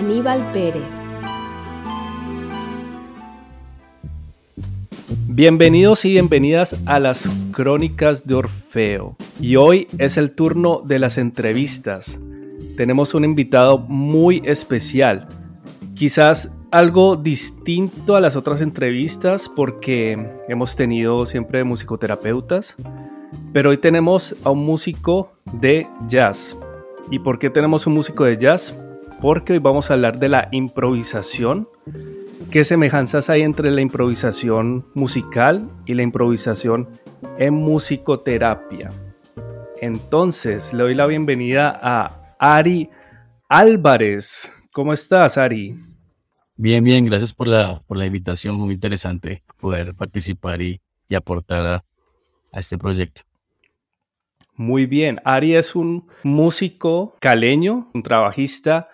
Aníbal Pérez. Bienvenidos y bienvenidas a las Crónicas de Orfeo. Y hoy es el turno de las entrevistas. Tenemos un invitado muy especial. Quizás algo distinto a las otras entrevistas porque hemos tenido siempre musicoterapeutas, pero hoy tenemos a un músico de jazz. ¿Y por qué tenemos un músico de jazz? Porque hoy vamos a hablar de la improvisación. ¿Qué semejanzas hay entre la improvisación musical y la improvisación en musicoterapia? Entonces, le doy la bienvenida a Ari Álvarez. ¿Cómo estás, Ari? Bien, bien, gracias por la, por la invitación, muy interesante poder participar y, aportar a, este proyecto. Muy bien, Ari es un músico caleño, un trabajista,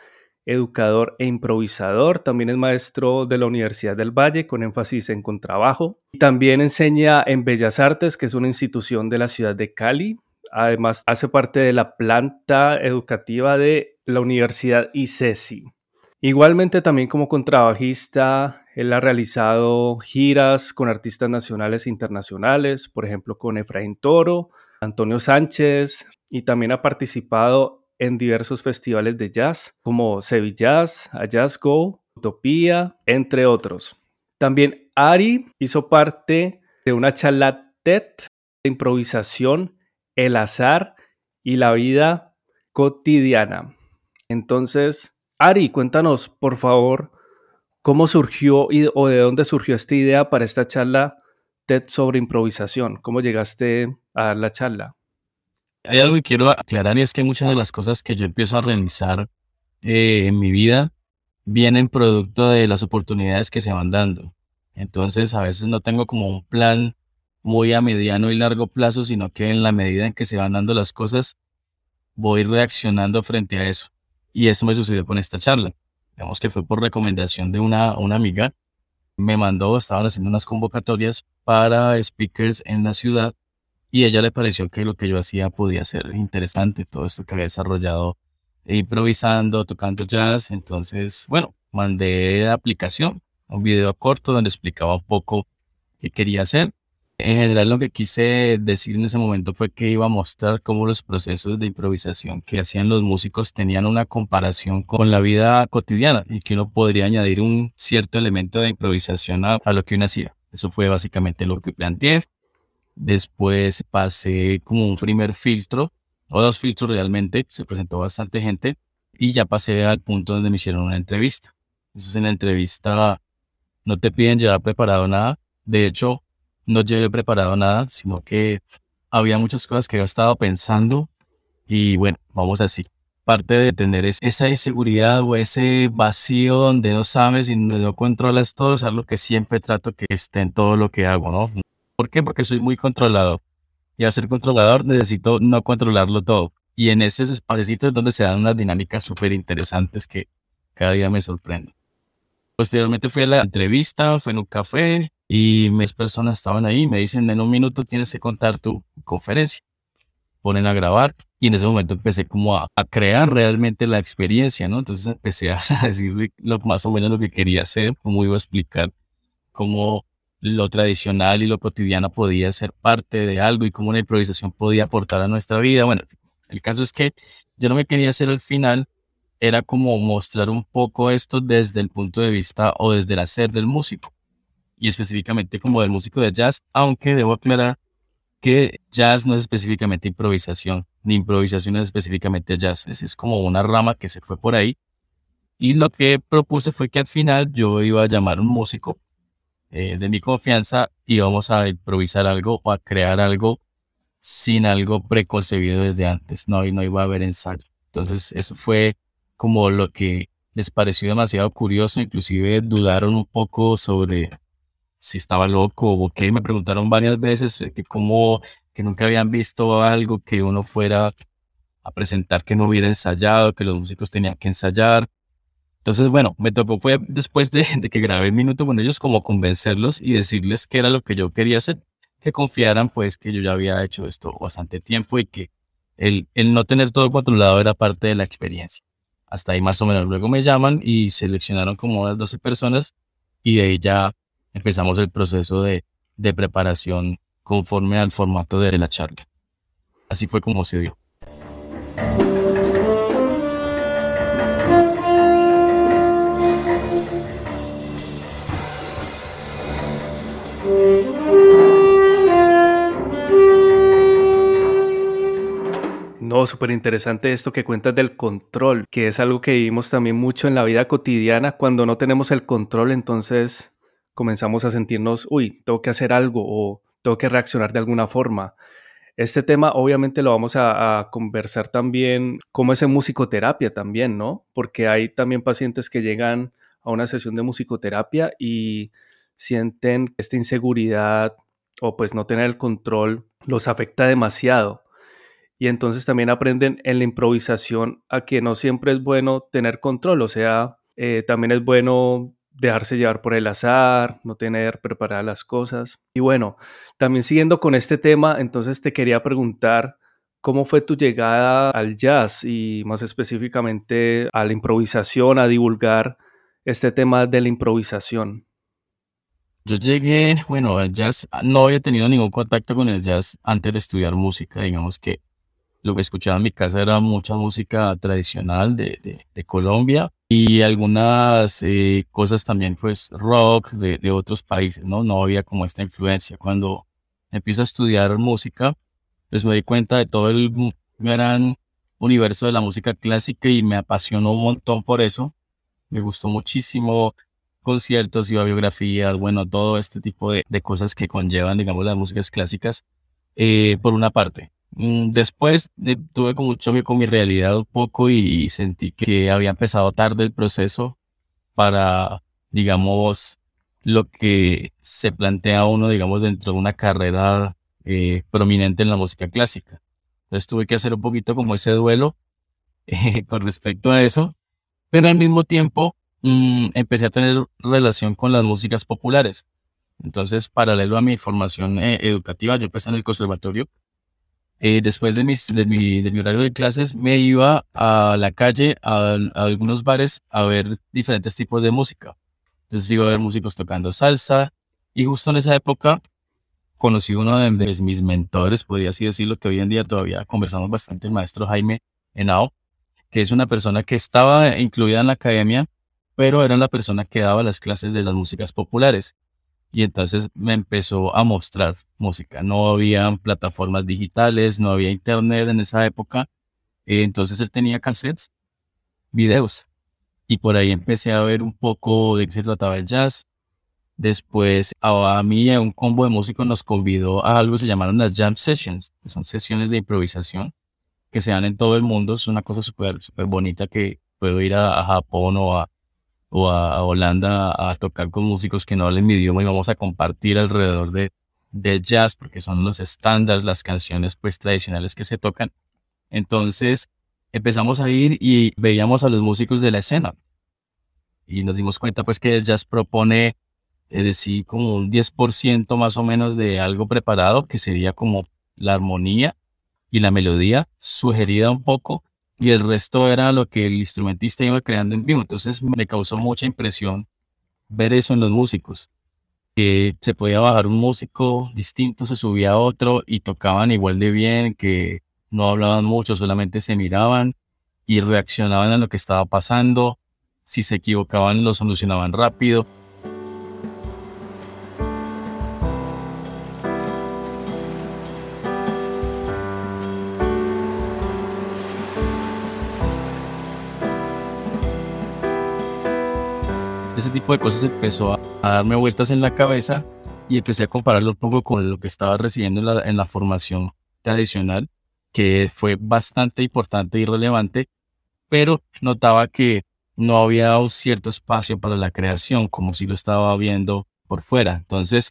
educador e improvisador. También es maestro de la Universidad del Valle con énfasis en contrabajo. También enseña en Bellas Artes, que es una institución de la ciudad de Cali. Además, hace parte de la planta educativa de la Universidad ICESI. Igualmente también como contrabajista, él ha realizado giras con artistas nacionales e internacionales, por ejemplo con Efraín Toro, Antonio Sánchez, y también ha participado en diversos festivales de jazz como Sevillaz, A Jazz Go, Utopía, entre otros. También Ari hizo parte de una charla TED de improvisación, el azar y la vida cotidiana. Entonces, Ari, cuéntanos, por favor, cómo surgió o de dónde surgió esta idea para esta charla TED sobre improvisación. ¿Cómo llegaste a la charla? Hay algo que quiero aclarar y es que muchas de las cosas que yo empiezo a realizar eh, en mi vida vienen producto de las oportunidades que se van dando. Entonces a veces no tengo como un plan muy a mediano y largo plazo, sino que en la medida en que se van dando las cosas, voy reaccionando frente a eso. Y eso me sucedió con esta charla. Digamos que fue por recomendación de una, una amiga. Me mandó, estaban haciendo unas convocatorias para speakers en la ciudad y a ella le pareció que lo que yo hacía podía ser interesante, todo esto que había desarrollado improvisando, tocando jazz. Entonces, bueno, mandé la aplicación, un video corto donde explicaba un poco qué quería hacer en general lo que quise decir en ese momento fue que iba a mostrar cómo los procesos de improvisación que hacían los músicos tenían una comparación con la vida cotidiana y que uno podría añadir un cierto elemento de improvisación a, lo que uno hacía. Eso fue básicamente lo que planteé. Después pasé como un primer filtro, o dos filtros realmente, se presentó bastante gente y ya pasé al punto donde me hicieron una entrevista. Eso es en la entrevista, no te piden llevar preparado nada. De hecho, no llevé preparado nada, sino que había muchas cosas que yo estaba pensando y bueno, vamos así. Parte de tener esa inseguridad o ese vacío donde no sabes y donde no controlas todo, es algo que siempre trato que esté en todo lo que hago, ¿no? ¿Por qué? Porque soy muy controlador. Y al ser controlador necesito no controlarlo todo. Y en ese espacio es donde se dan unas dinámicas súper interesantes que cada día me sorprenden. Posteriormente fui a la entrevista, fue en un café, y mis personas estaban ahí, me dicen, en un minuto tienes que contar tu conferencia. Ponen a grabar y en ese momento empecé como a, crear realmente la experiencia, ¿no? Entonces empecé a decir lo, más o menos lo que quería hacer, cómo iba a explicar cómo lo tradicional y lo cotidiano podía ser parte de algo y cómo una improvisación podía aportar a nuestra vida. Bueno, el caso es que yo no me quería hacer al final, era como mostrar un poco esto desde el punto de vista o desde el hacer del músico y específicamente como del músico de jazz, aunque debo aclarar que jazz no es específicamente improvisación, ni improvisación es específicamente jazz, es, como una rama que se fue por ahí. Y lo que propuse fue que al final yo iba a llamar un músico eh, de mi confianza y vamos a improvisar algo o a crear algo sin algo preconcebido desde antes, no, no iba a haber ensayo. Entonces eso fue como lo que les pareció demasiado curioso, inclusive dudaron un poco sobre si estaba loco o qué. Me preguntaron varias veces que cómo, que nunca habían visto algo que uno fuera a presentar que no hubiera ensayado, que los músicos tenían que ensayar. Entonces, bueno, me tocó fue después de, que grabé el minuto con ellos como convencerlos y decirles que era lo que yo quería hacer, que confiaran pues que yo ya había hecho esto bastante tiempo y que el, el no tener todo controlado era parte de la experiencia. Hasta ahí más o menos. Luego me llaman y seleccionaron como unas 12 personas y de ahí ya empezamos el proceso de, de preparación conforme al formato de la charla. Así fue como se dio. No, súper interesante esto que cuentas del control, que es algo que vivimos también mucho en la vida cotidiana. Cuando no tenemos el control, entonces comenzamos a sentirnos, uy, tengo que hacer algo o tengo que reaccionar de alguna forma. Este tema obviamente lo vamos a, conversar también como es en musicoterapia también, ¿no? Porque hay también pacientes que llegan a una sesión de musicoterapia y sienten esta inseguridad o pues no tener el control los afecta demasiado. Y entonces también aprenden en la improvisación a que no siempre es bueno tener control, o sea, eh, también es bueno dejarse llevar por el azar, no tener preparadas las cosas. Y bueno, también siguiendo con este tema, entonces te quería preguntar cómo fue tu llegada al jazz y más específicamente a la improvisación, a divulgar este tema de la improvisación. Yo llegué, bueno, al jazz, no había tenido ningún contacto con el jazz antes de estudiar música, digamos que lo que escuchaba en mi casa era mucha música tradicional de, de Colombia y algunas eh, cosas también, pues rock de, de, otros países, ¿no? No había como esta influencia. Cuando empiezo a estudiar música, pues me di cuenta de todo el gran universo de la música clásica y me apasionó un montón por eso. Me gustó muchísimo conciertos y biografías, bueno, todo este tipo de, de cosas que conllevan, digamos, las músicas clásicas, eh, por una parte. Mm, después tuve como un choque con mi realidad un poco y, sentí que había empezado tarde el proceso para, digamos, lo que se plantea uno, digamos, dentro de una carrera eh, prominente en la música clásica. Entonces tuve que hacer un poquito como ese duelo eh, con respecto a eso, pero al mismo tiempo mm, empecé a tener relación con las músicas populares. Entonces, paralelo a mi formación eh, educativa, yo empecé en el conservatorio eh, después de, mis, de, mi, de mi horario de clases, me iba a la calle, a, algunos bares, a ver diferentes tipos de música. Entonces iba a ver músicos tocando salsa y justo en esa época conocí uno de, mis mentores, podría así decirlo, que hoy en día todavía conversamos bastante, el maestro Jaime Henao, que es una persona que estaba incluida en la academia, pero era la persona que daba las clases de las músicas populares y entonces me empezó a mostrar música. No había plataformas digitales, no había internet en esa época. Entonces él tenía cassettes, videos. Y por ahí empecé a ver un poco de qué se trataba el jazz. Después a, mí y a un combo de músicos nos convidó a algo se llamaron las jam sessions, que son sesiones de improvisación que se dan en todo el mundo. Es una cosa súper súper bonita que puedo ir a Japón o a, o a, Holanda a tocar con músicos que no hablen mi idioma y vamos a compartir alrededor de, del jazz porque son los estándares, las canciones pues tradicionales que se tocan. Entonces empezamos a ir y veíamos a los músicos de la escena y nos dimos cuenta pues que el jazz propone es decir, como un 10% más o menos de algo preparado, que sería como la armonía y la melodía, sugerida un poco y el resto era lo que el instrumentista iba creando en vivo. Entonces me causó mucha impresión ver eso en los músicos, que se podía bajar un músico distinto, se subía a otro y tocaban igual de bien, que no hablaban mucho, solamente se miraban y reaccionaban a lo que estaba pasando. Si se equivocaban, lo solucionaban rápido. Ese tipo de cosas empezó a, darme vueltas en la cabeza y empecé a compararlo un poco con lo que estaba recibiendo en la, en la formación tradicional, que fue bastante importante y relevante, pero notaba que no había un cierto espacio para la creación, como si lo estaba viendo por fuera. Entonces,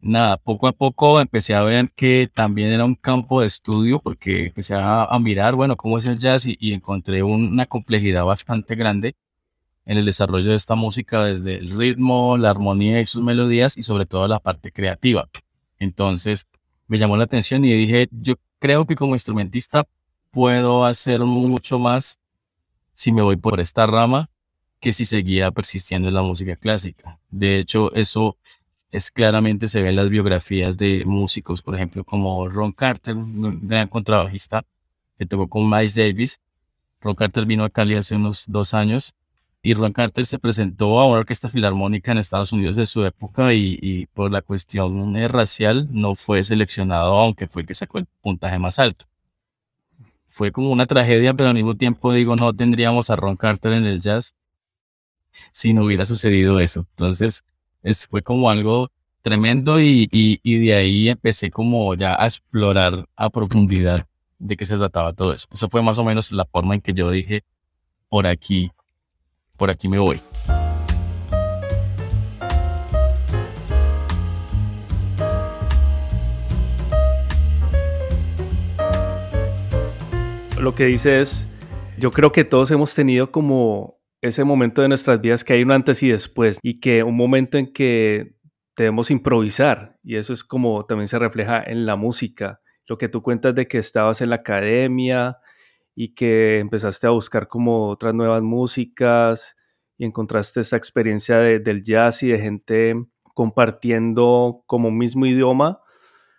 nada, poco a poco empecé a ver que también era un campo de estudio porque empecé a, mirar, bueno, cómo es el jazz y, encontré una complejidad bastante grande en el desarrollo de esta música desde el ritmo, la armonía y sus melodías y sobre todo la parte creativa. Entonces me llamó la atención y dije, yo creo que como instrumentista puedo hacer mucho más si me voy por esta rama que si seguía persistiendo en la música clásica. De hecho, eso es claramente se ve en las biografías de músicos, por ejemplo, como Ron Carter, un gran contrabajista que tocó con Miles Davis. Ron Carter vino a Cali hace unos dos años y Ron Carter se presentó a una orquesta filarmónica en Estados Unidos de su época y, por la cuestión racial no fue seleccionado, aunque fue el que sacó el puntaje más alto. Fue como una tragedia, pero al mismo tiempo digo, no tendríamos a Ron Carter en el jazz si no hubiera sucedido eso. Entonces, es, fue como algo tremendo y, y, de ahí empecé como ya a explorar a profundidad de qué se trataba todo eso. Eso fue más o menos la forma en que yo dije, por aquí, por aquí me voy. Lo que dice es, yo creo que todos hemos tenido como ese momento de nuestras vidas que hay un antes y después y que un momento en que debemos improvisar y eso es como también se refleja en la música. Lo que tú cuentas de que estabas en la academia y que empezaste a buscar como otras nuevas músicas y encontraste esa experiencia del jazz y de gente compartiendo como mismo idioma.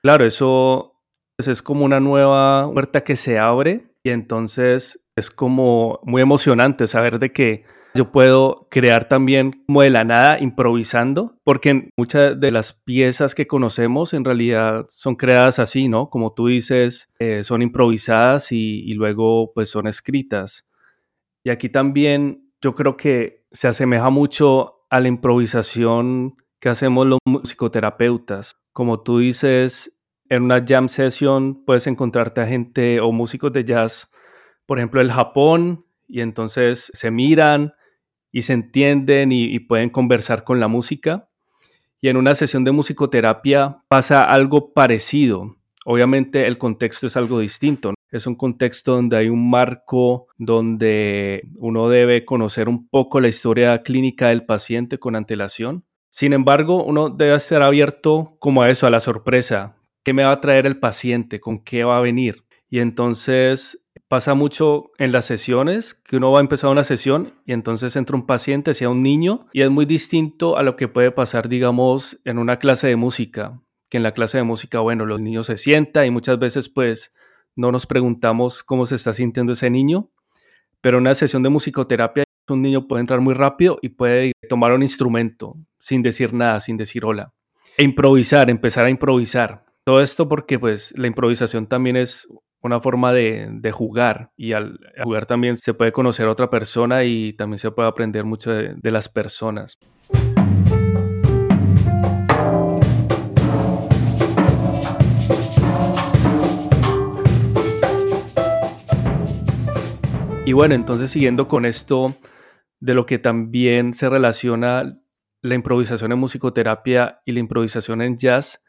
Claro, eso pues, es como una nueva puerta que se abre y entonces es como muy emocionante saber de que yo puedo crear también como de la nada, improvisando, porque muchas de las piezas que conocemos en realidad son creadas así, ¿no? Como tú dices, eh, son improvisadas y, y luego pues son escritas. Y aquí también yo creo que se asemeja mucho a la improvisación que hacemos los musicoterapeutas. Como tú dices, en una jam session puedes encontrarte a gente o músicos de jazz por ejemplo, el Japón, y entonces se miran y se entienden y, pueden conversar con la música. Y en una sesión de musicoterapia pasa algo parecido. Obviamente el contexto es algo distinto. Es un contexto donde hay un marco donde uno debe conocer un poco la historia clínica del paciente con antelación. Sin embargo, uno debe estar abierto como a eso, a la sorpresa. ¿Qué me va a traer el paciente? ¿Con qué va a venir? Y entonces pasa mucho en las sesiones, que uno va a empezar una sesión y entonces entra un paciente, sea un niño, y es muy distinto a lo que puede pasar, digamos, en una clase de música, que en la clase de música, bueno, los niños se sientan y muchas veces pues no nos preguntamos cómo se está sintiendo ese niño, pero en una sesión de musicoterapia un niño puede entrar muy rápido y puede tomar un instrumento sin decir nada, sin decir hola. E improvisar, empezar a improvisar. Todo esto porque pues la improvisación también es una forma de, jugar y al jugar también se puede conocer a otra persona y también se puede aprender mucho de, las personas. Y bueno, entonces siguiendo con esto de lo que también se relaciona la improvisación en musicoterapia y la improvisación en jazz,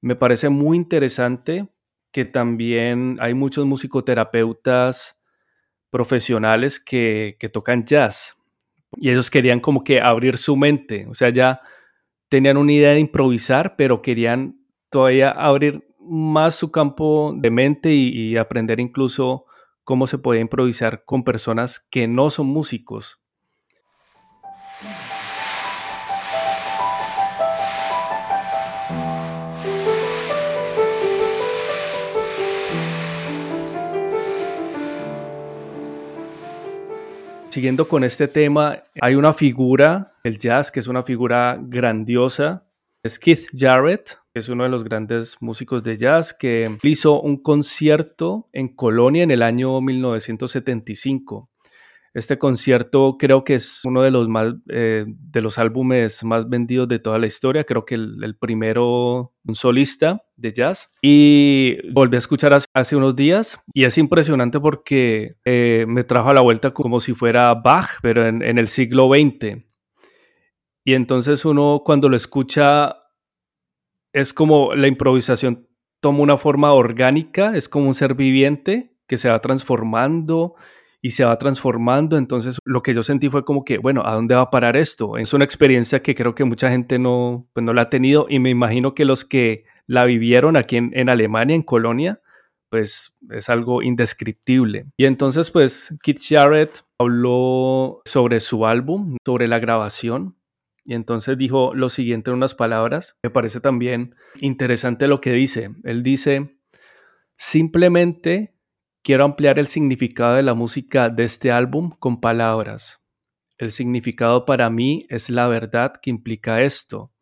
me parece muy interesante que también hay muchos musicoterapeutas profesionales que, tocan jazz y ellos querían como que abrir su mente, o sea, ya tenían una idea de improvisar, pero querían todavía abrir más su campo de mente y aprender incluso cómo se puede improvisar con personas que no son músicos. Siguiendo con este tema, hay una figura del jazz que es una figura grandiosa. Es Keith Jarrett, que es uno de los grandes músicos de jazz, que hizo un concierto en Colonia en el año 1975. Este concierto creo que es uno de los más eh, de los álbumes más vendidos de toda la historia. Creo que el, primero, un solista de jazz. Y volví a escuchar hace, unos días y es impresionante porque eh, me trajo a la vuelta como si fuera Bach, pero en el siglo XX. Y entonces uno cuando lo escucha es como la improvisación toma una forma orgánica, es como un ser viviente que se va transformando y se va transformando. Entonces, lo que yo sentí fue como que, bueno, ¿a dónde va a parar esto? Es una experiencia que creo que mucha gente no, pues no la ha tenido y me imagino que los que la vivieron aquí en, Alemania, en Colonia, pues es algo indescriptible. Y entonces, pues, Keith Jarrett habló sobre su álbum, sobre la grabación. Y entonces dijo lo siguiente en unas palabras. Me parece también interesante lo que dice. Él dice, simplemente Quiero ampliar el significado de la música de este álbum con palabras. El significado para mí es la verdad que implica esto.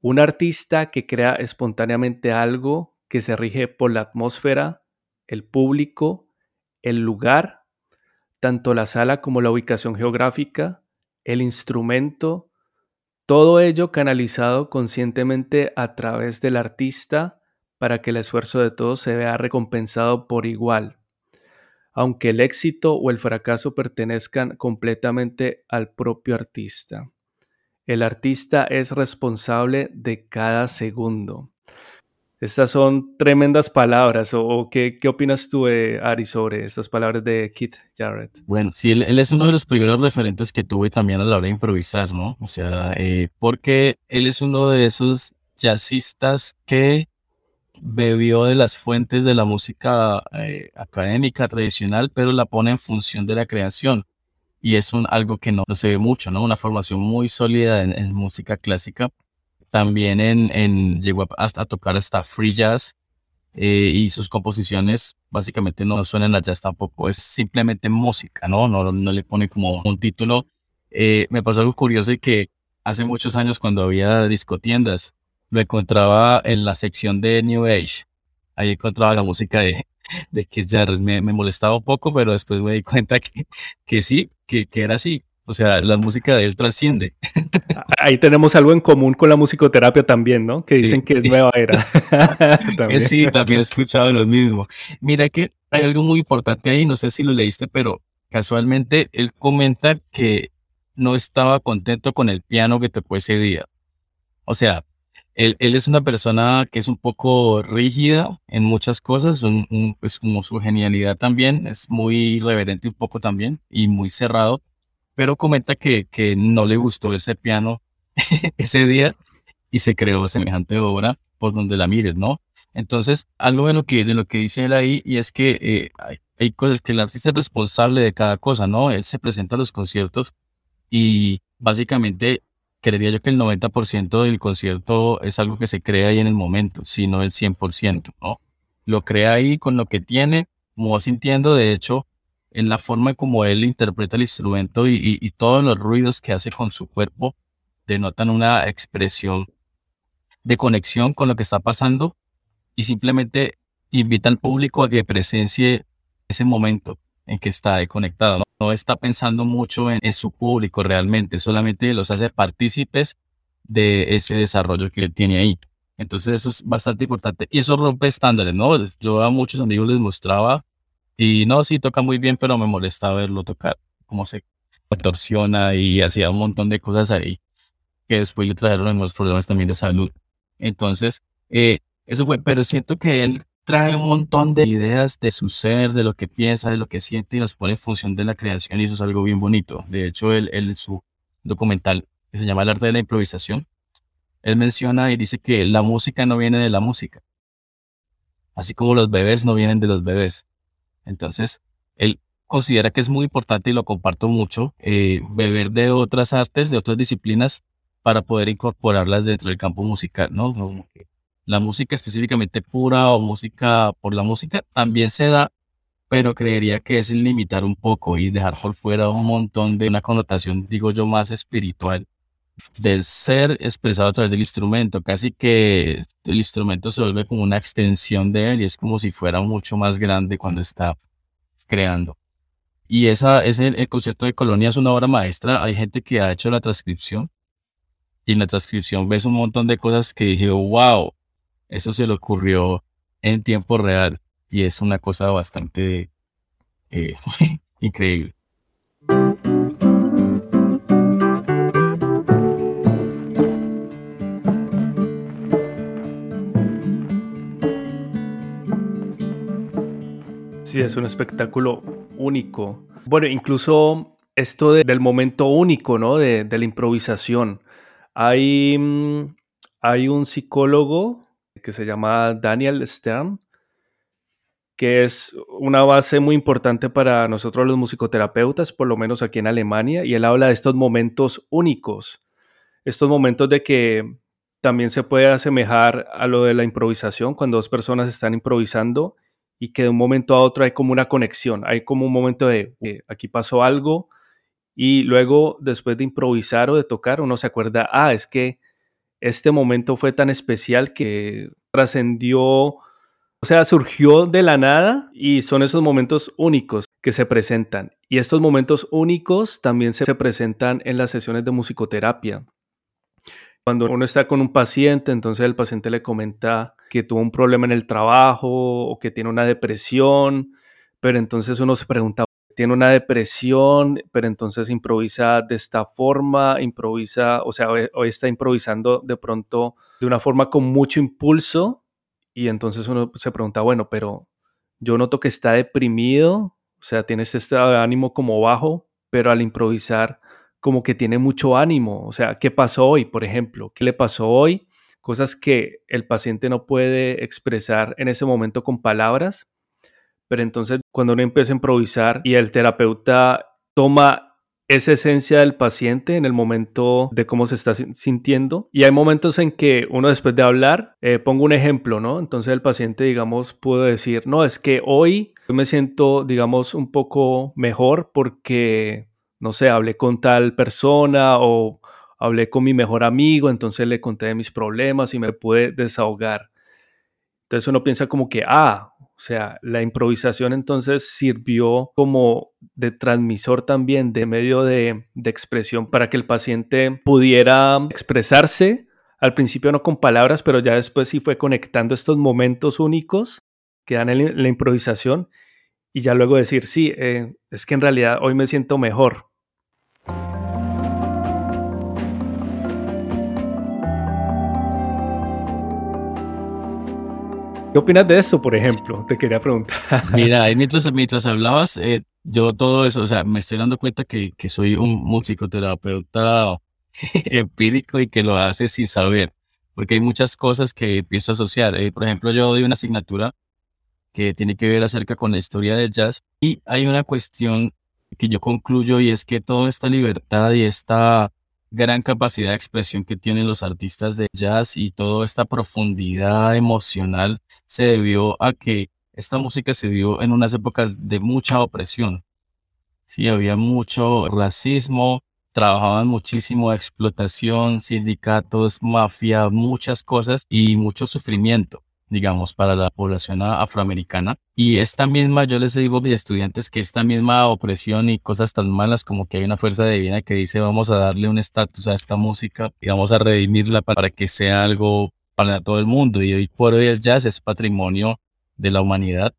Un artista que crea espontáneamente algo que se rige por la atmósfera, el público, el lugar, tanto la sala como la ubicación geográfica, el instrumento, todo ello canalizado conscientemente a través del artista para que el esfuerzo de todos se vea recompensado por igual, aunque el éxito o el fracaso pertenezcan completamente al propio artista. El artista es responsable de cada segundo. Estas son tremendas palabras. ¿O, qué, qué, opinas tú, eh, Ari, sobre estas palabras de Keith Jarrett? Bueno, sí, él, es uno de los primeros referentes que tuve también a la hora de improvisar, ¿no? O sea, eh, porque él es uno de esos jazzistas que bebió de las fuentes de la música eh, académica tradicional, pero la pone en función de la creación. Y es un, algo que no, se ve mucho, ¿no? Una formación muy sólida en, música clásica. También en, en llegó a, a, tocar hasta free jazz eh, y sus composiciones básicamente no suenan a jazz tampoco, es simplemente música, ¿no? No, no le pone como un título. Eh, me pasó algo curioso y que hace muchos años cuando había discotiendas, lo encontraba en la sección de New Age. Ahí encontraba la música de, de Keith Jarrett. Me, me, molestaba un poco, pero después me di cuenta que, que sí, que, que era así. O sea, la música de él trasciende. Ahí tenemos algo en común con la musicoterapia también, ¿no? Que dicen que es nueva era. también. Sí, también he escuchado lo mismo. Mira que hay algo muy importante ahí, no sé si lo leíste, pero casualmente él comenta que no estaba contento con el piano que tocó ese día. O sea, él, es una persona que es un poco rígida en muchas cosas, un, pues como su genialidad también, es muy irreverente un poco también y muy cerrado, pero comenta que, que no le gustó ese piano ese día y se creó semejante obra por donde la mires, ¿no? Entonces, algo de lo que, de lo que dice él ahí, y es que eh, hay, hay, cosas que el artista es responsable de cada cosa, ¿no? Él se presenta a los conciertos y básicamente creería yo que el 90% del concierto es algo que se crea ahí en el momento, sino el 100%, ¿no? Lo crea ahí con lo que tiene, como va sintiendo, de hecho, en la forma como él interpreta el instrumento y, todos los ruidos que hace con su cuerpo denotan una expresión de conexión con lo que está pasando y simplemente invita al público a que presencie ese momento en que está conectado. ¿no? Está pensando mucho en, su público realmente, solamente los hace partícipes de ese desarrollo que él tiene ahí. Entonces eso es bastante importante y eso rompe estándares, ¿no? Yo a muchos amigos les mostraba y no, sí toca muy bien, pero me molestaba verlo tocar, cómo se contorsiona y hacía un montón de cosas ahí que después le trajeron unos problemas también de salud. Entonces, eh, eso fue, pero siento que él trae un montón de ideas de su ser, de lo que piensa, de lo que siente y las pone en función de la creación y eso es algo bien bonito. De hecho, él, en su documental que se llama El arte de la improvisación, él menciona y dice que la música no viene de la música, así como los bebés no vienen de los bebés. Entonces, él considera que es muy importante y lo comparto mucho, eh, beber de otras artes, de otras disciplinas, para poder incorporarlas dentro del campo musical, ¿no? La música específicamente pura o música por la música también se da, pero creería que es limitar un poco y dejar por fuera un montón de una connotación, digo yo, más espiritual del ser expresado a través del instrumento. Casi que el instrumento se vuelve como una extensión de él y es como si fuera mucho más grande cuando está creando. y esa, ese, el concierto de Colonia es una obra maestra. Hay gente que ha hecho la transcripción y en la transcripción ves un montón de cosas que dije, wow, eso se le ocurrió en tiempo real y es una cosa bastante eh, increíble. Sí, es un espectáculo único. Bueno, incluso esto del momento único, ¿no? De, la improvisación. Hay, mm, hay un psicólogo que se llama Daniel Stern, que es una base muy importante para nosotros los musicoterapeutas, por lo menos aquí en Alemania, y él habla de estos momentos únicos, estos momentos de que también se puede asemejar a lo de la improvisación, cuando dos personas están improvisando y que de un momento a otro hay como una conexión, hay como un momento de aquí pasó algo y luego después de improvisar o de tocar uno se acuerda, ah, es que este momento fue tan especial que trascendió, o sea, surgió de la nada y son esos momentos únicos que se presentan. Y estos momentos únicos también se presentan en las sesiones de musicoterapia. Cuando uno está con un paciente, entonces el paciente le comenta que tuvo un problema en el trabajo o que tiene una depresión, pero entonces uno se pregunta, tiene una depresión, pero entonces improvisa de esta forma, improvisa, o sea, hoy, está improvisando de pronto de una forma con mucho impulso y entonces uno se pregunta, bueno, pero yo noto que está deprimido, o sea, tiene este ánimo como bajo, pero al improvisar como que tiene mucho ánimo. O sea, ¿qué pasó hoy, por ejemplo? ¿Qué le pasó hoy? Cosas que el paciente no puede expresar en ese momento con palabras. Pero entonces cuando uno empieza a improvisar y el terapeuta toma esa esencia del paciente en el momento de cómo se está sintiendo. Y hay momentos en que uno después de hablar, eh, pongo un ejemplo, ¿no? Entonces el paciente, digamos, puede decir, no, es que hoy me siento, digamos, un poco mejor porque no sé, hablé con tal persona o hablé con mi mejor amigo, entonces le conté de mis problemas y me pude desahogar. Entonces uno piensa como que, ah, sea, la improvisación entonces sirvió como de transmisor también, de medio de, expresión para que el paciente pudiera expresarse, al principio no con palabras, pero ya después sí fue conectando estos momentos únicos que dan en la improvisación y ya luego decir, sí, eh, es que en realidad hoy me siento mejor, ¿Qué opinas de eso, por ejemplo? Te quería preguntar. Mira, mientras, mientras hablabas, eh, yo todo eso, o sea, me estoy dando cuenta que, que soy un musicoterapeuta empírico y que lo hace sin saber, porque hay muchas cosas que empiezo a asociar. Eh, por ejemplo, yo doy una asignatura que tiene que ver acerca con la historia del jazz y hay una cuestión que yo concluyo y es que toda esta libertad y esta gran capacidad de expresión que tienen los artistas de jazz y toda esta profundidad emocional se debió a que esta música se dio en unas épocas de mucha opresión. Sí, había mucho racismo, trabajaban muchísimo explotación, sindicatos, mafia, muchas cosas y mucho sufrimiento digamos, para la población afroamericana. Y esta misma, yo les digo a mis estudiantes que esta misma opresión y cosas tan malas como que hay una fuerza divina que dice vamos a darle un estatus a esta música y vamos a redimirla para que sea algo para todo el mundo. Y hoy por hoy el jazz es patrimonio de la humanidad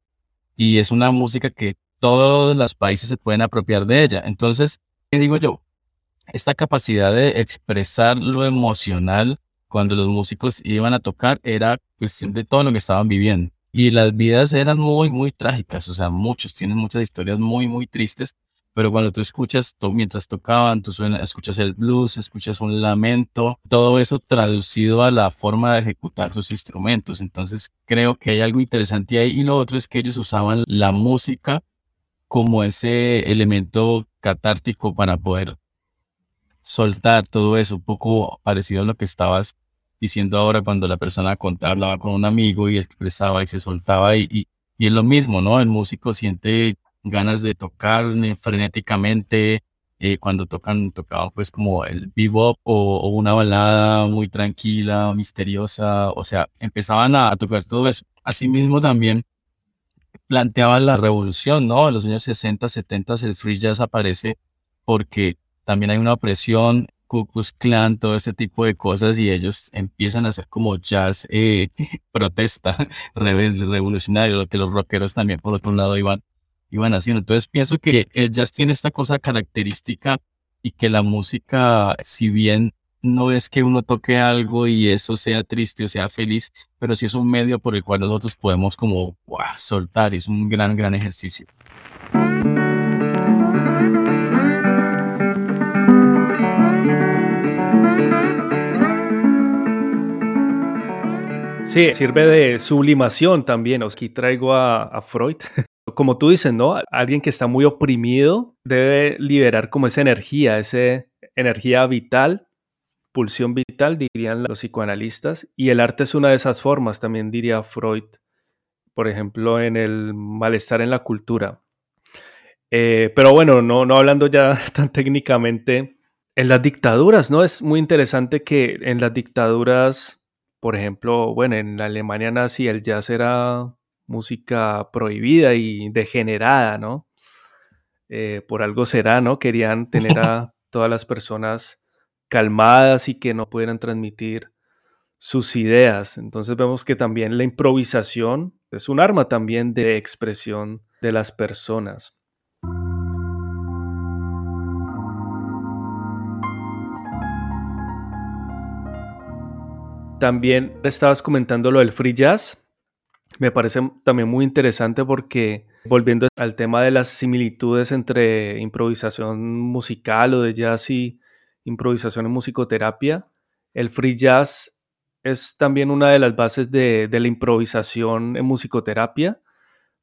y es una música que todos los países se pueden apropiar de ella. Entonces, ¿qué digo yo? Esta capacidad de expresar lo emocional cuando los músicos iban a tocar era cuestión de todo lo que estaban viviendo. Y las vidas eran muy, muy trágicas, o sea, muchos tienen muchas historias muy, muy tristes, pero cuando tú escuchas, mientras tocaban, tú suena, escuchas el blues, escuchas un lamento, todo eso traducido a la forma de ejecutar sus instrumentos. Entonces creo que hay algo interesante ahí. Y lo otro es que ellos usaban la música como ese elemento catártico para poder soltar todo eso, un poco parecido a lo que estabas diciendo ahora cuando la persona contaba, hablaba con un amigo y expresaba y se soltaba y, y, es lo mismo, ¿no? El músico siente ganas de tocar frenéticamente, eh, cuando tocan, tocaban pues como el bebop o, una balada muy tranquila, misteriosa, o sea, empezaban a, tocar todo eso. Asimismo también planteaban la revolución, ¿no? En los años 60, 70 el free jazz aparece porque también hay una opresión, Ku Klux Klan, todo este tipo de cosas y ellos empiezan a hacer como jazz eh, protesta, rebelde, revolucionario, lo que los rockeros también por otro lado iban, iban haciendo. Entonces pienso que el jazz tiene esta cosa característica y que la música, si bien no es que uno toque algo y eso sea triste o sea feliz, pero sí es un medio por el cual nosotros podemos como soltar, es un gran, gran ejercicio. Sí, sirve de sublimación también. Aquí traigo a, Freud. Como tú dices, ¿no? Alguien que está muy oprimido debe liberar como esa energía, esa energía vital pulsión vital, dirían los psicoanalistas, y el arte es una de esas formas, también diría Freud, por ejemplo, en el malestar en la cultura. Eh, pero bueno, no, no hablando ya tan técnicamente, en las dictaduras, ¿no? Es muy interesante que en las dictaduras, por ejemplo, bueno, en la Alemania nazi el jazz era música prohibida y degenerada, ¿no? Eh, por algo será, ¿no? Querían tener a todas las personas calmadas y que no pudieran transmitir sus ideas. Entonces vemos que también la improvisación es un arma también de expresión de las personas. También estabas comentando lo del free jazz. Me parece también muy interesante porque volviendo al tema de las similitudes entre improvisación musical o de jazz y improvisación en musicoterapia. El free jazz es también una de las bases de, la improvisación en musicoterapia.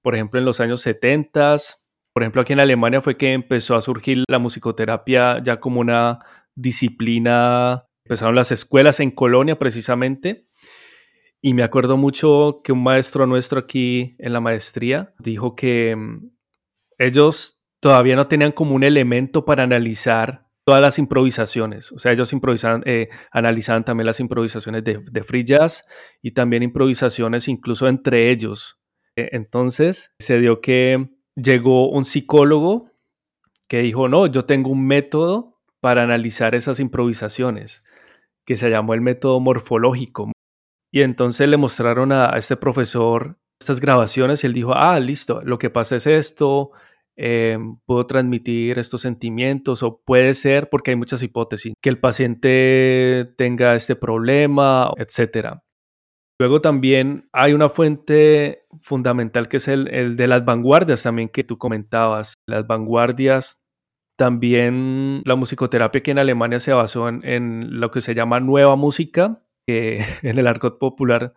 Por ejemplo, en los años 70, por ejemplo, aquí en Alemania fue que empezó a surgir la musicoterapia ya como una disciplina. Empezaron las escuelas en Colonia precisamente. Y me acuerdo mucho que un maestro nuestro aquí en la maestría dijo que mm, ellos todavía no tenían como un elemento para analizar todas las improvisaciones. O sea, ellos improvisaban, eh, analizaban también las improvisaciones de, free jazz y también improvisaciones incluso entre ellos. E, entonces se dio que llegó un psicólogo que dijo, no, yo tengo un método para analizar esas improvisaciones, que se llamó el método morfológico. Y entonces le mostraron a, este profesor estas grabaciones y él dijo, ah, listo, lo que pasa es esto, eh, puedo transmitir estos sentimientos o puede ser, porque hay muchas hipótesis, que el paciente tenga este problema, etc. Luego también hay una fuente fundamental que es el, de las vanguardias también que tú comentabas. Las vanguardias, también la musicoterapia que en Alemania se basó en, lo que se llama nueva música, que en el argot popular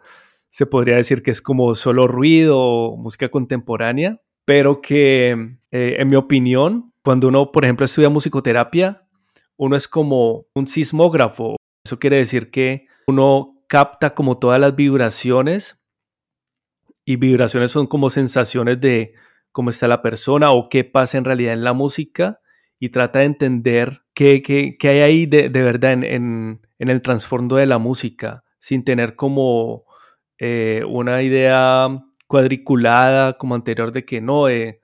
se podría decir que es como solo ruido música contemporánea, pero que eh, en mi opinión, cuando uno, por ejemplo, estudia musicoterapia, uno es como un sismógrafo. Eso quiere decir que uno capta como todas las vibraciones y vibraciones son como sensaciones de cómo está la persona o qué pasa en realidad en la música y trata de entender qué, qué, hay ahí de, verdad en, el trasfondo de la música sin tener como eh, una idea cuadriculada como anterior de que no, eh,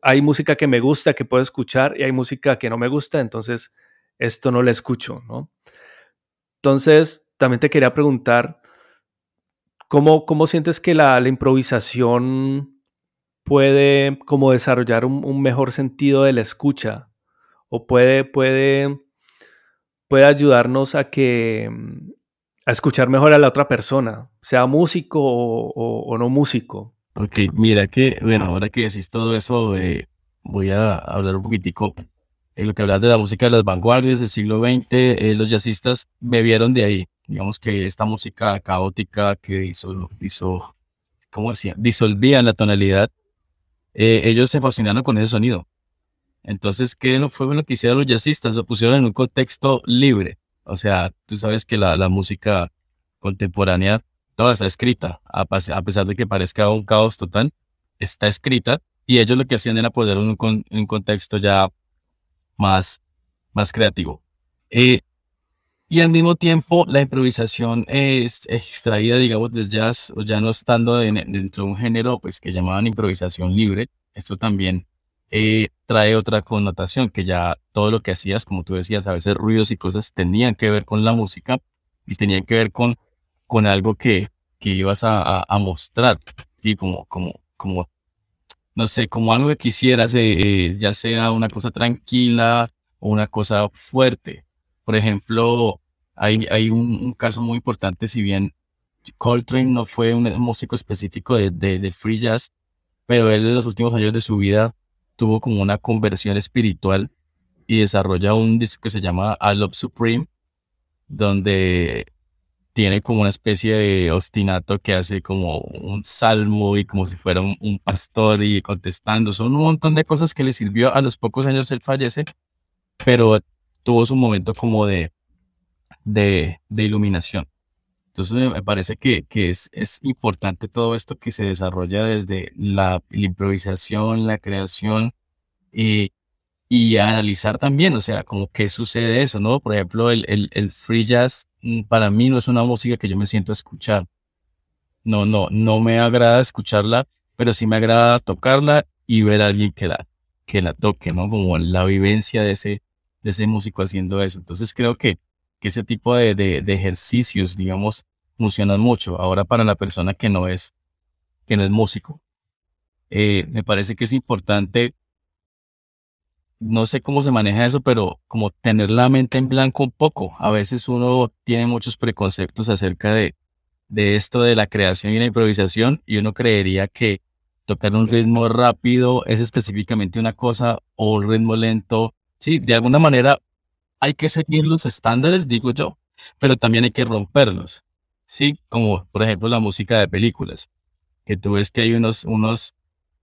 hay música que me gusta, que puedo escuchar y hay música que no me gusta, entonces esto no la escucho, ¿no? Entonces, también te quería preguntar, ¿cómo, cómo sientes que la, improvisación puede como desarrollar un, mejor sentido de la escucha? ¿O puede, puede, puede ayudarnos a que a escuchar mejor a la otra persona, sea músico o, no músico. Ok, mira que, bueno, ahora que decís todo eso, eh, voy a hablar un poquitico. En lo que hablas de la música de las vanguardias del siglo XX, eh, los jazzistas bebieron de ahí. Digamos que esta música caótica que hizo, hizo ¿cómo decía? Disolvía la tonalidad. Ellos se fascinaron con ese sonido. Entonces, ¿qué fue lo que hicieron los jazzistas? Lo pusieron en un contexto libre. O sea, tú sabes que la, música contemporánea, toda está escrita, a, pesar de que parezca un caos total, está escrita y ellos lo que hacían era poner un, un contexto ya más, más creativo. Eh, Y al mismo tiempo, la improvisación es extraída, digamos, del jazz, o ya no estando dentro de un género, pues que llamaban improvisación libre. Esto también eh, trae otra connotación, que ya todo lo que hacías, como tú decías, a veces ruidos y cosas tenían que ver con la música y tenían que ver con, con algo que, que ibas a, mostrar, y como, como, como, no sé, como algo que quisieras, eh, eh, ya sea una cosa tranquila o una cosa fuerte. Por ejemplo, hay, hay un, caso muy importante, si bien Coltrane no fue un, músico específico de, de, free jazz, pero él en los últimos años de su vida tuvo como una conversión espiritual y desarrolla un disco que se llama I Love Supreme, donde tiene como una especie de ostinato que hace como un salmo y como si fuera un, un, pastor y contestando. Son un montón de cosas que le sirvió. A los pocos años él fallece, pero tuvo su momento como de, de, iluminación. Entonces me parece que, que es, es, importante todo esto que se desarrolla desde la, improvisación, la creación y, y, analizar también, o sea, como qué sucede eso, ¿no? Por ejemplo, el, el, el, free jazz mm, para mí no es una música que yo me siento a escuchar. No, no, no me agrada escucharla, pero sí me agrada tocarla y ver a alguien que la, que la toque, ¿no? Como la vivencia de ese, de ese músico haciendo eso. Entonces creo que, que ese tipo de, de, ejercicios, digamos, funcionan mucho. Ahora para la persona que no es, que no es músico, eh, me parece que es importante, no sé cómo se maneja eso, pero como tener la mente en blanco un poco. A veces uno tiene muchos preconceptos acerca de, de esto de la creación y la improvisación y uno creería que tocar un ritmo rápido es específicamente una cosa o un ritmo lento Sí, de alguna manera hay que seguir los estándares, digo yo, pero también hay que romperlos. Sí, como por ejemplo la música de películas, que tú ves que hay unos, unos,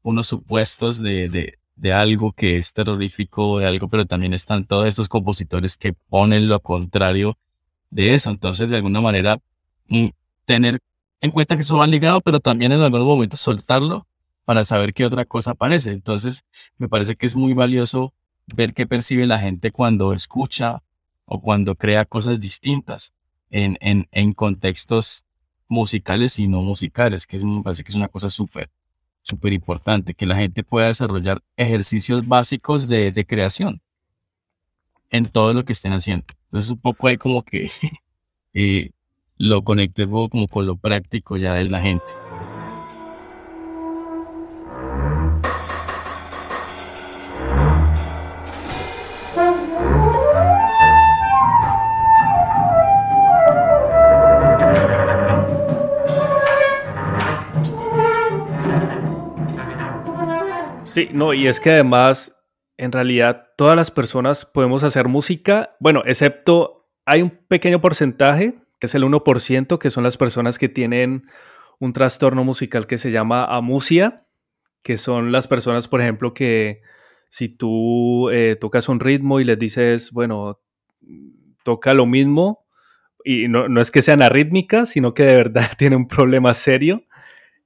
unos supuestos de, de, de algo que es terrorífico, de algo, pero también están todos estos compositores que ponen lo contrario de eso. Entonces, de alguna manera, mm, tener en cuenta que eso va ligado, pero también en algunos momentos soltarlo para saber qué otra cosa aparece. Entonces, me parece que es muy valioso ver qué percibe la gente cuando escucha o cuando crea cosas distintas en, en, en contextos musicales y no musicales, que es, me parece que es una cosa súper, súper importante, que la gente pueda desarrollar ejercicios básicos de, de creación en todo lo que estén haciendo. Entonces un poco hay como que eh, lo conecté como con lo práctico ya de la gente. Sí, no, y es que además, en realidad, todas las personas podemos hacer música, bueno, excepto hay un pequeño porcentaje, que es el 1%, que son las personas que tienen un trastorno musical que se llama amusia, que son las personas, por ejemplo, que si tú eh, tocas un ritmo y les dices, bueno, toca lo mismo, y no, no es que sean arrítmicas, sino que de verdad tienen un problema serio,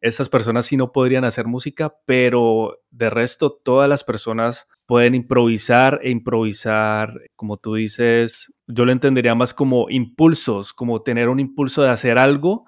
estas personas sí no podrían hacer música, pero de resto todas las personas pueden improvisar e improvisar, como tú dices, yo lo entendería más como impulsos, como tener un impulso de hacer algo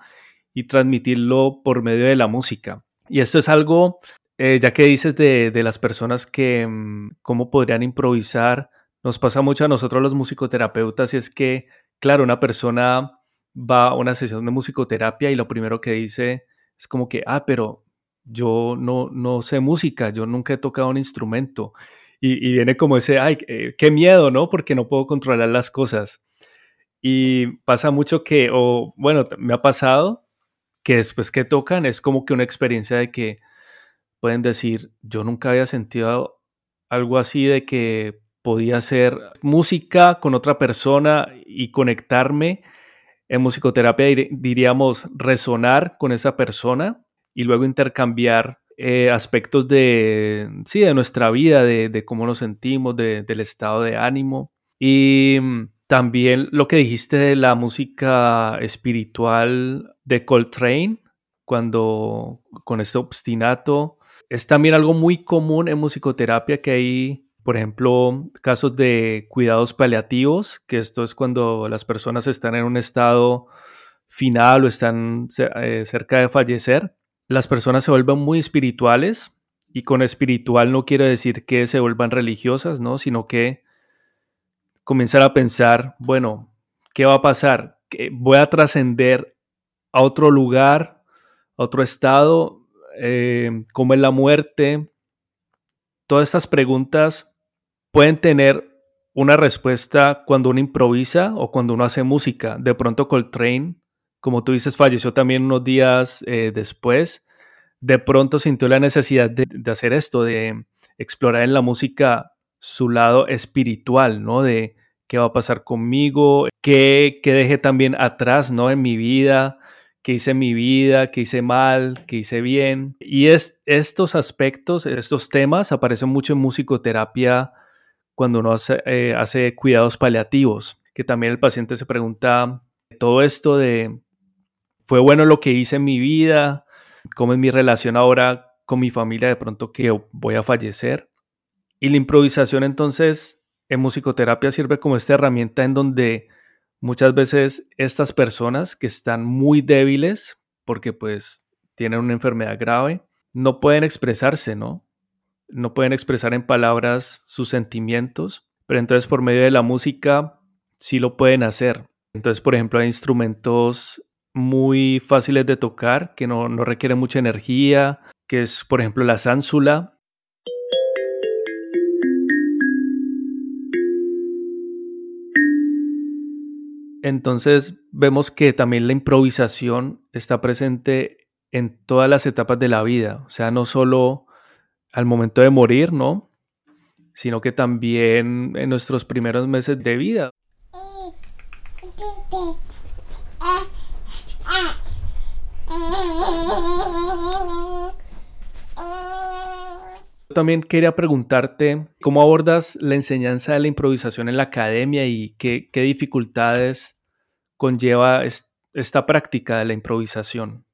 y transmitirlo por medio de la música. Y esto es algo, eh, ya que dices de, de, las personas que, mm, cómo podrían improvisar, nos pasa mucho a nosotros los musicoterapeutas y es que, claro, una persona va a una sesión de musicoterapia y lo primero que dice es como que, ah, pero yo no, no sé música, yo nunca he tocado un instrumento. Y, viene como ese, ay, eh, qué miedo, ¿no? Porque no puedo controlar las cosas. Y pasa mucho que, o bueno, me ha pasado que después que tocan es como que una experiencia de que pueden decir, yo nunca había sentido algo así de que podía hacer música con otra persona y conectarme en musicoterapia diríamos resonar con esa persona y luego intercambiar eh, aspectos de, sí, de nuestra vida, de, cómo nos sentimos, del estado de ánimo. Y mm, también lo que dijiste de la música espiritual de Coltrane, cuando con este obstinato, es también algo muy común en musicoterapia que hay Por ejemplo, casos de cuidados paliativos, que esto es cuando las personas están en un estado final o están eh, cerca de fallecer. Las personas se vuelven muy espirituales y con espiritual no quiero decir que se vuelvan religiosas, ¿no? Sino que comienzan a pensar, bueno, ¿qué va a pasar? ¿Voy a trascender a otro lugar, a otro estado? Eh, ¿Cómo es la muerte? Todas estas preguntas pueden tener una respuesta cuando uno improvisa o cuando uno hace música. De pronto Coltrane, como tú dices, falleció también unos días eh, después. De pronto sintió la necesidad de, hacer esto, de explorar en la música su lado espiritual, ¿no? De qué va a pasar conmigo, qué, qué dejé también atrás, ¿no? En mi vida, qué hice en mi vida, qué hice mal, qué hice bien. Y es, estos aspectos, estos temas aparecen mucho en musicoterapia cuando uno hace, eh, hace cuidados paliativos, que también el paciente se pregunta todo esto de, ¿fue bueno lo que hice en mi vida? ¿Cómo es mi relación ahora con mi familia de pronto que voy a fallecer? Y la improvisación entonces en musicoterapia sirve como esta herramienta en donde muchas veces estas personas que están muy débiles porque pues tienen una enfermedad grave, no pueden expresarse, ¿no? No pueden expresar en palabras sus sentimientos, pero entonces por medio de la música sí lo pueden hacer. Entonces, por ejemplo, hay instrumentos muy fáciles de tocar, que no, no requieren mucha energía, que es, por ejemplo, la zánsula. Entonces vemos que también la improvisación está presente en todas las etapas de la vida, o sea, no solo al momento de morir, ¿no? Sino que también en nuestros primeros meses de vida. También quería preguntarte cómo abordas la enseñanza de la improvisación en la academia y qué, qué dificultades conlleva esta práctica de la improvisación.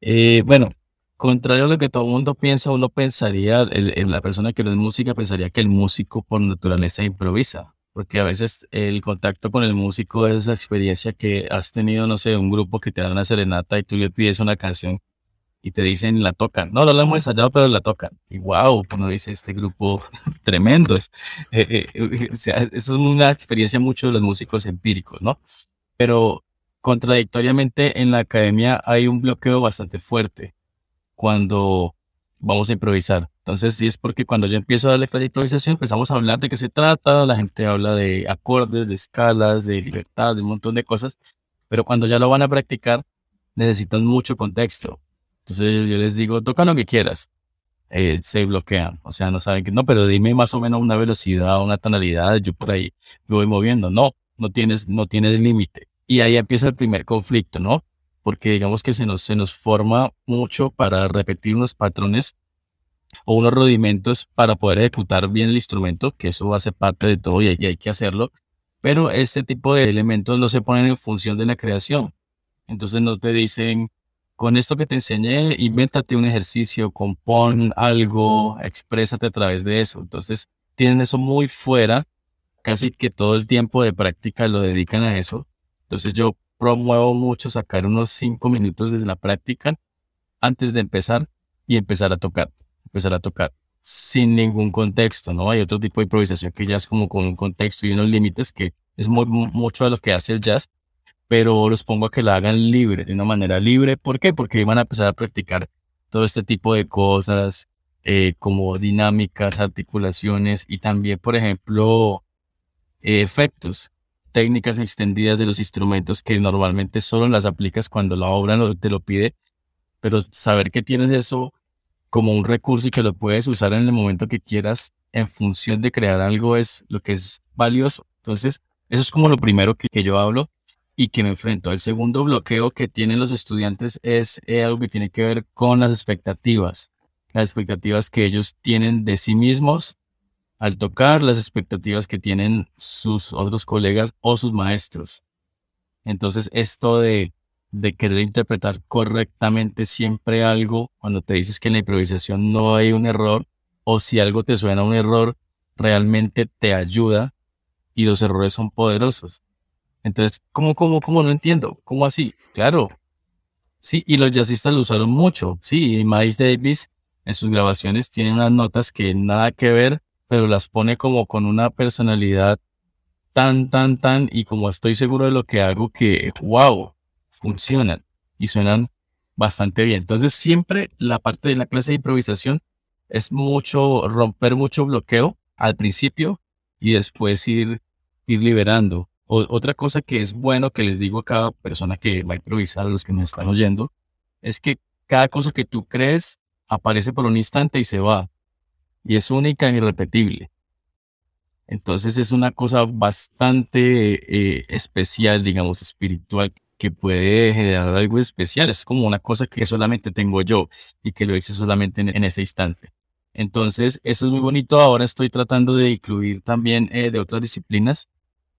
Eh, bueno, contrario a lo que todo el mundo piensa, uno pensaría, en la persona que no es música pensaría que el músico por naturaleza improvisa, porque a veces el contacto con el músico es esa experiencia que has tenido, no sé, un grupo que te da una serenata y tú le pides una canción y te dicen la tocan. No, no la hemos ensayado, pero la tocan. Y wow, uno dice, este grupo tremendo. Es, eh, eh, o sea, eso es una experiencia mucho de los músicos empíricos, ¿no? Pero contradictoriamente en la academia hay un bloqueo bastante fuerte cuando vamos a improvisar. Entonces, sí es porque cuando yo empiezo a darle clase de improvisación, empezamos a hablar de qué se trata, la gente habla de acordes, de escalas, de libertad, de un montón de cosas, pero cuando ya lo van a practicar, necesitan mucho contexto. Entonces yo les digo, toca lo que quieras. Eh, se bloquean, o sea, no saben que no, pero dime más o menos una velocidad, una tonalidad, yo por ahí me voy moviendo. No, no tienes, no tienes límite. Y ahí empieza el primer conflicto, ¿no? Porque digamos que se nos, se nos forma mucho para repetir unos patrones o unos rudimentos para poder ejecutar bien el instrumento, que eso hace parte de todo y hay, hay que hacerlo, pero este tipo de elementos no se ponen en función de la creación. Entonces no te dicen, con esto que te enseñé, invéntate un ejercicio, compón algo, exprésate a través de eso. Entonces tienen eso muy fuera, casi que todo el tiempo de práctica lo dedican a eso. Entonces yo promuevo mucho sacar unos cinco minutos desde la práctica antes de empezar y empezar a tocar, empezar a tocar sin ningún contexto, ¿no? Hay otro tipo de improvisación que ya es como con un contexto y unos límites que es muy, mucho de lo que hace el jazz, pero los pongo a que la hagan libre, de una manera libre. ¿Por qué? Porque van a empezar a practicar todo este tipo de cosas, eh, como dinámicas, articulaciones y también, por ejemplo, eh, efectos técnicas extendidas de los instrumentos que normalmente solo las aplicas cuando la obra te lo pide, pero saber que tienes eso como un recurso y que lo puedes usar en el momento que quieras en función de crear algo es lo que es valioso. Entonces, eso es como lo primero que, yo hablo y que me enfrento. El segundo bloqueo que tienen los estudiantes es eh, algo que tiene que ver con las expectativas, las expectativas que ellos tienen de sí mismos al tocar las expectativas que tienen sus otros colegas o sus maestros. Entonces, esto de, de querer interpretar correctamente siempre algo, cuando te dices que en la improvisación no hay un error, o si algo te suena un error, realmente te ayuda y los errores son poderosos. Entonces, ¿cómo, cómo, cómo? No entiendo. ¿Cómo así? Claro. Sí, y los jazzistas lo usaron mucho. Sí, y Miles Davis en sus grabaciones tiene unas notas que nada que ver, pero las pone como con una personalidad tan, tan, tan, y como estoy seguro de lo que hago, que, wow, funcionan y suenan bastante bien. Entonces, siempre la parte de la clase de improvisación es mucho, romper mucho bloqueo al principio y después ir, ir liberando. otra cosa que es bueno que les digo a cada persona que va a improvisar, a los que nos están oyendo, es que cada cosa que tú crees aparece por un instante y se va. Y es única e irrepetible. Entonces es una cosa bastante eh, especial, digamos, espiritual, que puede generar algo especial. Es como una cosa que solamente tengo yo y que lo hice solamente en, ese instante. Entonces, eso es muy bonito. Ahora estoy tratando de incluir también eh, de otras disciplinas.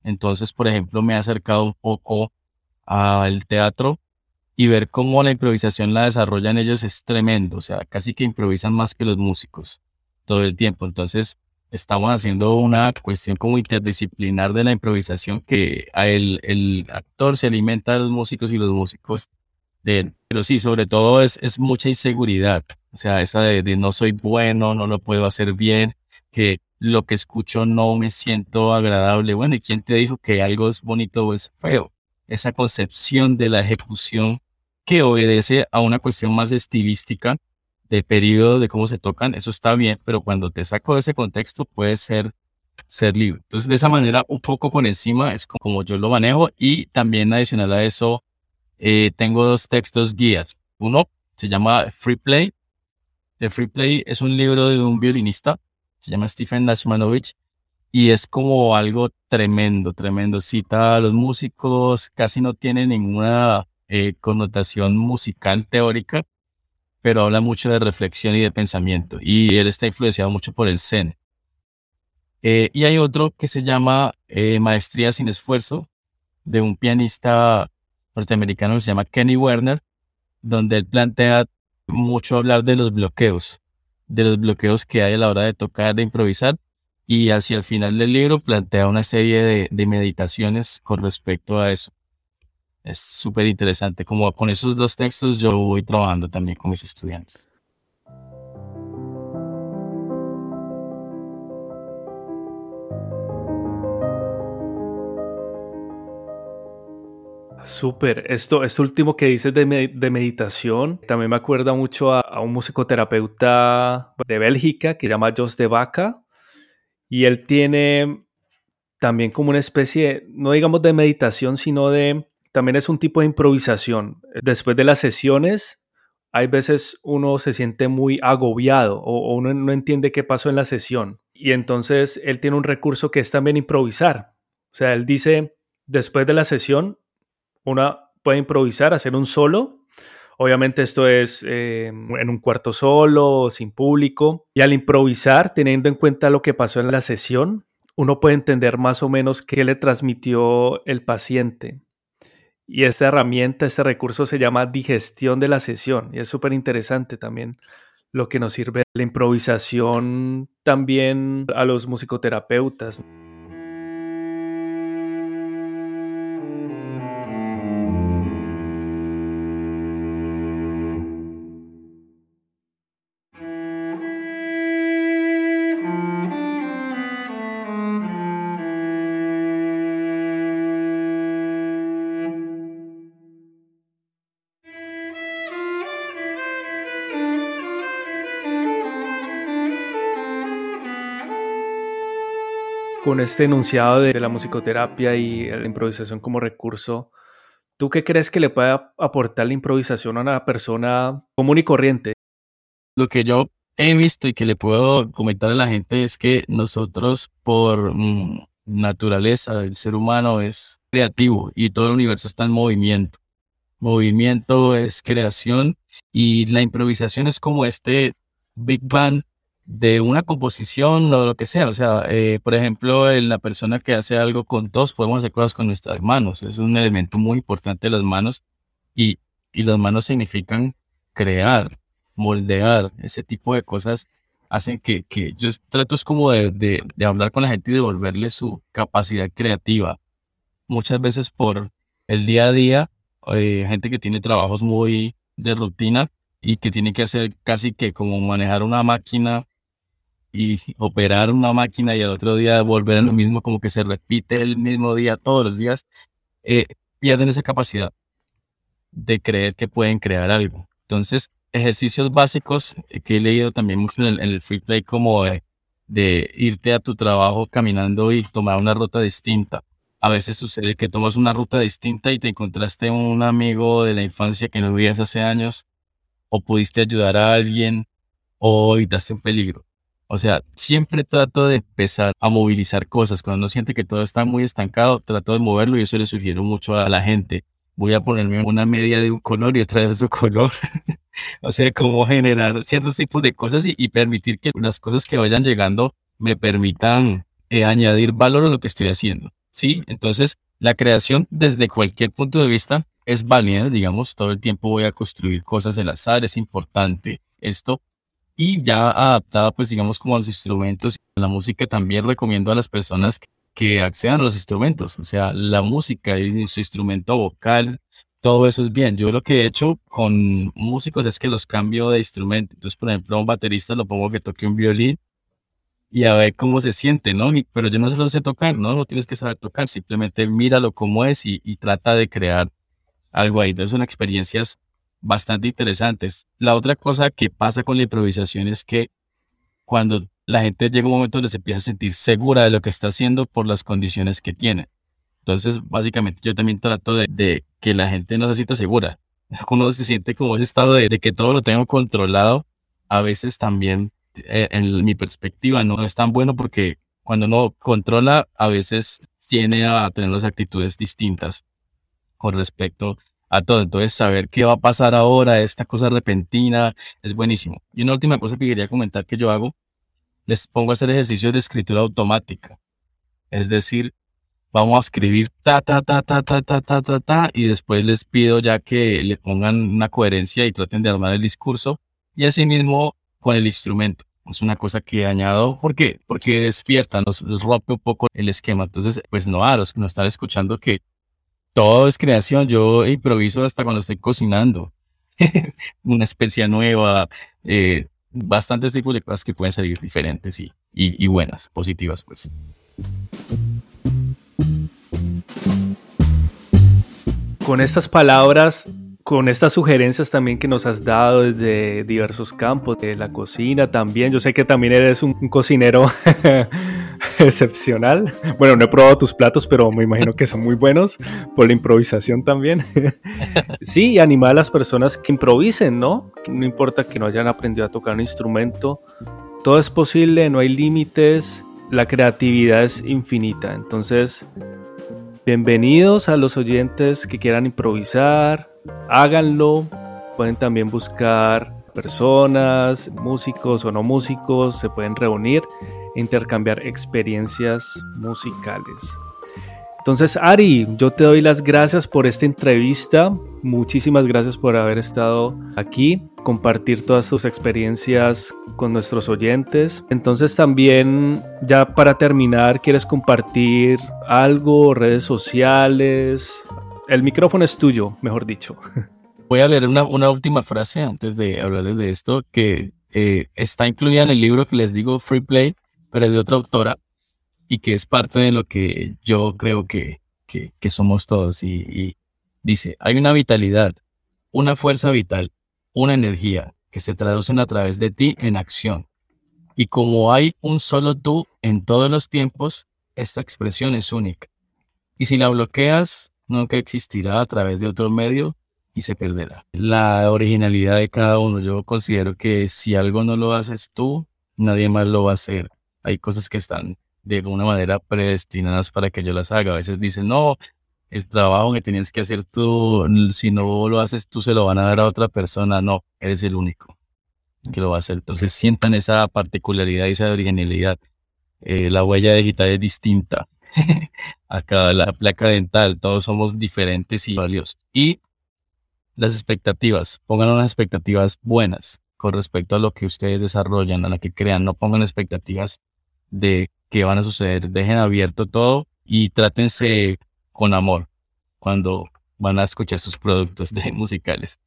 Entonces, por ejemplo, me he acercado un poco al teatro y ver cómo la improvisación la desarrollan ellos es tremendo. O sea, casi que improvisan más que los músicos todo el tiempo. Entonces, estamos haciendo una cuestión como interdisciplinar de la improvisación que el, el actor se alimenta de los músicos y los músicos de él. Pero sí, sobre todo es, es mucha inseguridad. O sea, esa de, de, no soy bueno, no lo puedo hacer bien, que lo que escucho no me siento agradable. Bueno, ¿y quién te dijo que algo es bonito o es feo? Esa concepción de la ejecución que obedece a una cuestión más estilística de periodo de cómo se tocan, eso está bien, pero cuando te saco de ese contexto puede ser, ser libre. Entonces, de esa manera, un poco por encima es como yo lo manejo y también adicional a eso, eh, tengo dos textos guías. Uno se llama Free Play. The Free Play es un libro de un violinista, se llama Stephen Nashmanovich, y es como algo tremendo, tremendo. Cita a los músicos, casi no tiene ninguna eh, connotación musical teórica, pero habla mucho de reflexión y de pensamiento. Y él está influenciado mucho por el Zen. Eh, y hay otro que se llama eh, Maestría sin esfuerzo, de un pianista norteamericano que se llama Kenny Werner, donde él plantea mucho hablar de los bloqueos, de los bloqueos que hay a la hora de tocar, de improvisar, y hacia el final del libro plantea una serie de, de meditaciones con respecto a eso es súper interesante. Como con esos dos textos yo voy trabajando también con mis estudiantes. Súper. Esto, esto último que dices de, meditación, también me acuerda mucho a, un musicoterapeuta de Bélgica que se llama Jos de Vaca. Y él tiene también como una especie, no digamos de meditación, sino de también es un tipo de improvisación. Después de las sesiones, hay veces uno se siente muy agobiado o, uno no entiende qué pasó en la sesión. Y entonces él tiene un recurso que es también improvisar. O sea, él dice, después de la sesión, uno puede improvisar, hacer un solo. Obviamente esto es eh, en un cuarto solo, sin público. Y al improvisar, teniendo en cuenta lo que pasó en la sesión, uno puede entender más o menos qué le transmitió el paciente. Y esta herramienta, este recurso se llama digestión de la sesión y es súper interesante también lo que nos sirve la improvisación también a los musicoterapeutas. Con este enunciado de la musicoterapia y la improvisación como recurso, ¿tú qué crees que le puede aportar la improvisación a una persona común y corriente? Lo que yo he visto y que le puedo comentar a la gente es que nosotros por mm, naturaleza, el ser humano es creativo y todo el universo está en movimiento. Movimiento es creación y la improvisación es como este Big Bang de una composición o lo que sea. O sea, eh, por ejemplo, en la persona que hace algo con tos, podemos hacer cosas con nuestras manos. Es un elemento muy importante las manos y, y las manos significan crear, moldear, ese tipo de cosas hacen que, que yo trato es como de, de, de hablar con la gente y devolverle su capacidad creativa. Muchas veces por el día a día, eh, gente que tiene trabajos muy de rutina y que tiene que hacer casi que como manejar una máquina y operar una máquina y al otro día volver a lo mismo, como que se repite el mismo día todos los días, eh, pierden esa capacidad de creer que pueden crear algo. Entonces, ejercicios básicos que he leído también mucho en el, free play como de, irte a tu trabajo caminando y tomar una ruta distinta. A veces sucede que tomas una ruta distinta y te encontraste un amigo de la infancia que no veías hace años o pudiste ayudar a alguien o evitaste un peligro. O sea, siempre trato de empezar a movilizar cosas. Cuando uno siente que todo está muy estancado, trato de moverlo y eso le sugiero mucho a la gente. Voy a ponerme una media de un color y otra de otro color. o sea, como generar ciertos tipos de cosas y, permitir que las cosas que vayan llegando me permitan eh, añadir valor a lo que estoy haciendo. Sí, entonces la creación desde cualquier punto de vista es válida, digamos, todo el tiempo voy a construir cosas al azar, es importante esto, y ya adaptada, pues digamos, como a los instrumentos. La música también recomiendo a las personas que accedan a los instrumentos, o sea, la música y su instrumento vocal, todo eso es bien. Yo lo que he hecho con músicos es que los cambio de instrumento. Entonces, por ejemplo, a un baterista lo pongo que toque un violín y a ver cómo se siente, ¿no? pero yo no se lo sé tocar, ¿no? No tienes que saber tocar, simplemente míralo como es y, y trata de crear algo ahí. Entonces son experiencias bastante interesantes. La otra cosa que pasa con la improvisación es que cuando la gente llega un momento donde se empieza a sentir segura de lo que está haciendo por las condiciones que tiene. Entonces, básicamente, yo también trato de, que la gente no se sienta segura. Uno se siente como ese estado de, que todo lo tengo controlado. A veces también, eh, en mi perspectiva, no es tan bueno porque cuando uno controla, a veces tiene a tener las actitudes distintas con respecto a todo. Entonces, saber qué va a pasar ahora, esta cosa repentina, es buenísimo. Y una última cosa que quería comentar que yo hago, les pongo a hacer ejercicios de escritura automática. Es decir, vamos a escribir ta, ta, ta, ta, ta, ta, ta, ta, ta, y después les pido ya que le pongan una coherencia y traten de armar el discurso. Y así mismo con el instrumento. Es una cosa que añado, ¿por qué? Porque despierta, nos, nos rompe un poco el esquema. Entonces, pues no, a los que nos están escuchando que todo es creación. Yo improviso hasta cuando estoy cocinando. Una especia nueva, eh, bastantes tipos de cosas que pueden salir diferentes y, y, y buenas, positivas, pues. Con estas palabras con estas sugerencias también que nos has dado desde diversos campos, de la cocina también. Yo sé que también eres un, cocinero excepcional. Bueno, no he probado tus platos, pero me imagino que son muy buenos por la improvisación también. sí, animar a las personas que improvisen, ¿no? No importa que no hayan aprendido a tocar un instrumento. Todo es posible, no hay límites. La creatividad es infinita. Entonces, bienvenidos a los oyentes que quieran improvisar, háganlo. Pueden también buscar personas, músicos o no músicos, se pueden reunir intercambiar experiencias musicales. Entonces, Ari, yo te doy las gracias por esta entrevista. Muchísimas gracias por haber estado aquí, compartir todas tus experiencias con nuestros oyentes. Entonces, también, ya para terminar, ¿quieres compartir algo, redes sociales, el micrófono es tuyo, mejor dicho. Voy a leer una, última frase antes de hablarles de esto, que eh, está incluida en el libro que les digo, Free Play, pero es de otra autora y que es parte de lo que yo creo que, que, somos todos. Y, y dice, hay una vitalidad, una fuerza vital, una energía que se traducen a través de ti en acción. Y como hay un solo tú en todos los tiempos, esta expresión es única. Y si la bloqueas, nunca existirá a través de otro medio y se perderá. La originalidad de cada uno, yo considero que si algo no lo haces tú, nadie más lo va a hacer. Hay cosas que están de alguna manera predestinadas para que yo las haga. A veces dicen, no, el trabajo que tenías que hacer tú, si no lo haces tú, se lo van a dar a otra persona. No, eres el único que lo va a hacer. Entonces sientan esa particularidad y esa originalidad. Eh, la huella digital es distinta. acá la placa dental, todos somos diferentes y valiosos. Y las expectativas, pongan unas expectativas buenas. con respecto a lo que ustedes desarrollan, a lo que crean. No pongan expectativas de qué van a suceder. Dejen abierto todo y trátense con amor cuando van a escuchar sus productos de musicales.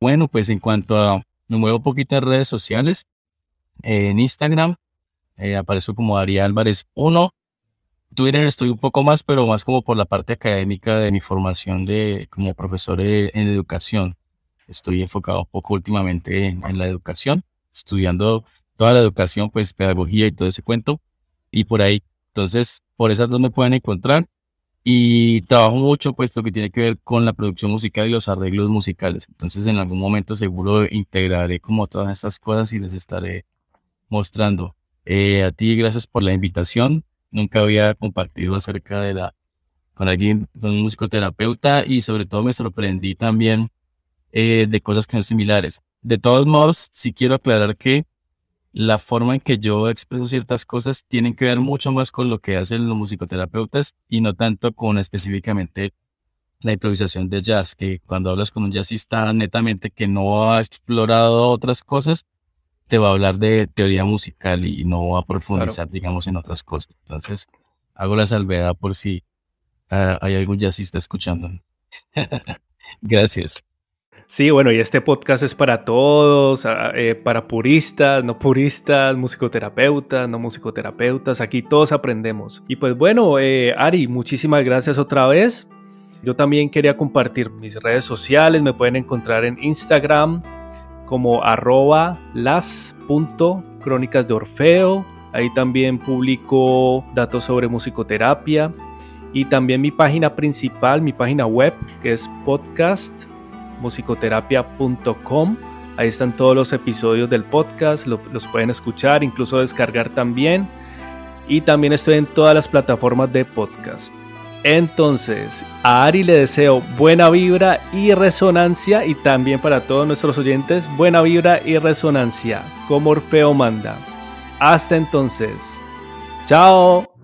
Bueno, pues en cuanto a, me muevo un poquito en redes sociales, en Instagram eh, aparezco como Ari Álvarez 1. Twitter estoy un poco más, pero más como por la parte académica de mi formación de como profesor en educación. Estoy enfocado poco últimamente en, la educación, estudiando toda la educación, pues pedagogía y todo ese cuento. Y por ahí, entonces, por esas dos me pueden encontrar. Y trabajo mucho, pues, lo que tiene que ver con la producción musical y los arreglos musicales. Entonces, en algún momento seguro integraré como todas estas cosas y les estaré mostrando. Eh, a ti, gracias por la invitación. Nunca había compartido acerca de la, con alguien, con un musicoterapeuta y sobre todo me sorprendí también eh, de cosas que son similares. De todos modos, sí quiero aclarar que la forma en que yo expreso ciertas cosas tienen que ver mucho más con lo que hacen los musicoterapeutas y no tanto con específicamente la improvisación de jazz, que cuando hablas con un jazzista netamente que no ha explorado otras cosas, te va a hablar de teoría musical y no va a profundizar, digamos, en otras cosas. Entonces, hago la salvedad por si ah, hay algún jazzista escuchando. Gracias. Sí, bueno, y este podcast es para todos, ah, eh, para puristas, no puristas, musicoterapeutas, no musicoterapeutas, aquí todos aprendemos. Y pues bueno, eh, Ari, muchísimas gracias otra vez. Yo también quería compartir mis redes sociales, me pueden encontrar en Instagram como arroba las.crónicas de Orfeo. Ahí también publico datos sobre musicoterapia y también mi página principal, mi página web, que es podcastmusicoterapia.com. Ahí están todos los episodios del podcast, los pueden escuchar, incluso descargar también. Y también estoy en todas las plataformas de podcast. Entonces, a Ari le deseo buena vibra y resonancia y también para todos nuestros oyentes, buena vibra y resonancia, como Orfeo manda. Hasta entonces. Chao.